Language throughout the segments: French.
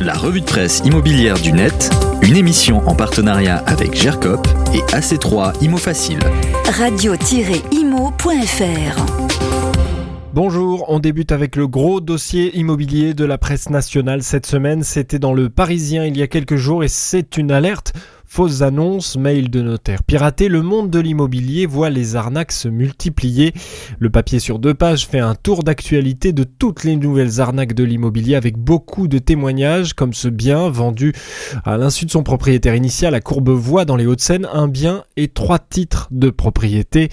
La revue de presse immobilière du net, une émission en partenariat avec GERCOP et AC3 Imo Facile. Radio-imo.fr Bonjour, on débute avec le gros dossier immobilier de la presse nationale cette semaine. C'était dans le Parisien il y a quelques jours et c'est une alerte Fausses annonces, mails de notaires piratés, le monde de l'immobilier voit les arnaques se multiplier. Le papier sur deux pages fait un tour d'actualité de toutes les nouvelles arnaques de l'immobilier avec beaucoup de témoignages comme ce bien vendu à l'insu de son propriétaire initial à Courbevoie dans les Hauts-de-Seine, un bien et trois titres de propriété.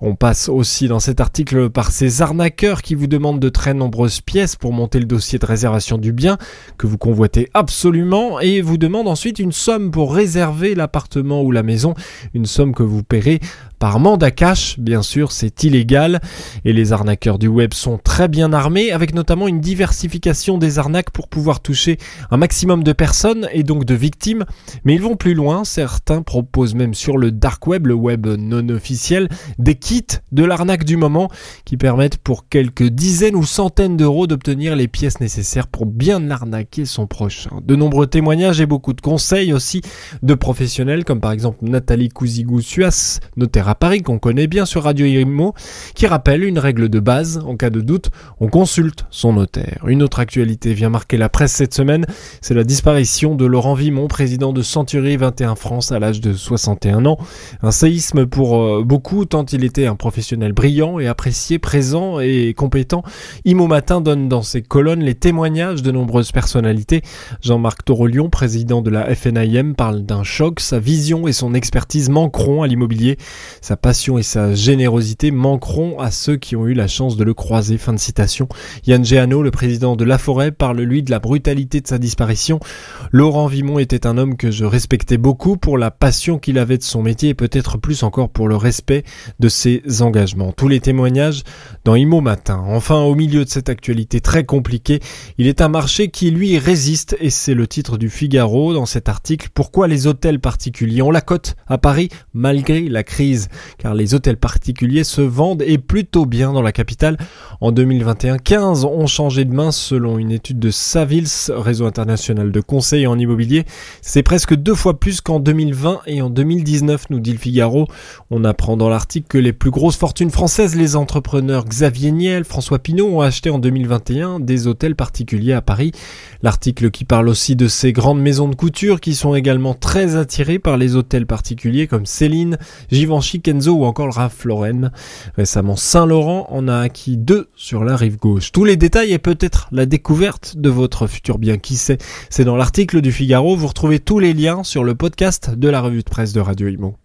On passe aussi dans cet article par ces arnaqueurs qui vous demandent de très nombreuses pièces pour monter le dossier de réservation du bien que vous convoitez absolument et vous demandent ensuite une somme pour réserver l'appartement ou la maison, une somme que vous paierez par mandat cash, bien sûr, c'est illégal et les arnaqueurs du web sont très bien armés avec notamment une diversification des arnaques pour pouvoir toucher un maximum de personnes et donc de victimes. Mais ils vont plus loin, certains proposent même sur le dark web, le web non officiel, des kits de l'arnaque du moment qui permettent pour quelques dizaines ou centaines d'euros d'obtenir les pièces nécessaires pour bien arnaquer son prochain. De nombreux témoignages et beaucoup de conseils aussi de professionnels comme par exemple Nathalie Cousigou-Suas, notaire Paris qu'on connaît bien sur Radio Imo, qui rappelle une règle de base, en cas de doute, on consulte son notaire. Une autre actualité vient marquer la presse cette semaine, c'est la disparition de Laurent Vimon, président de Century 21 France à l'âge de 61 ans. Un séisme pour euh, beaucoup, tant il était un professionnel brillant et apprécié, présent et compétent. Imo Matin donne dans ses colonnes les témoignages de nombreuses personnalités. Jean-Marc Torolion, président de la FNIM, parle d'un choc, sa vision et son expertise manqueront à l'immobilier. Sa passion et sa générosité manqueront à ceux qui ont eu la chance de le croiser. Fin de citation. Yann Géano, le président de La Forêt, parle lui de la brutalité de sa disparition. Laurent Vimon était un homme que je respectais beaucoup pour la passion qu'il avait de son métier et peut-être plus encore pour le respect de ses engagements. Tous les témoignages dans Imo Matin. Enfin, au milieu de cette actualité très compliquée, il est un marché qui lui résiste et c'est le titre du Figaro dans cet article. Pourquoi les hôtels particuliers ont la cote à Paris malgré la crise car les hôtels particuliers se vendent et plutôt bien dans la capitale. En 2021, 15 ont changé de main selon une étude de Savils, réseau international de conseil en immobilier. C'est presque deux fois plus qu'en 2020 et en 2019, nous dit le Figaro. On apprend dans l'article que les plus grosses fortunes françaises, les entrepreneurs Xavier Niel, François Pinault, ont acheté en 2021 des hôtels particuliers à Paris. L'article qui parle aussi de ces grandes maisons de couture qui sont également très attirées par les hôtels particuliers comme Céline, Givenchy, Kenzo ou encore Ralph Lauren. Récemment, Saint-Laurent en a acquis deux sur la rive gauche. Tous les détails et peut-être la découverte de votre futur bien, qui sait. C'est dans l'article du Figaro, vous retrouvez tous les liens sur le podcast de la revue de presse de Radio Imo.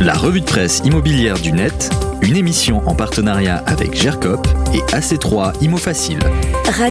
La revue de presse immobilière du net, une émission en partenariat avec GERCOP et AC3 Imo Facile.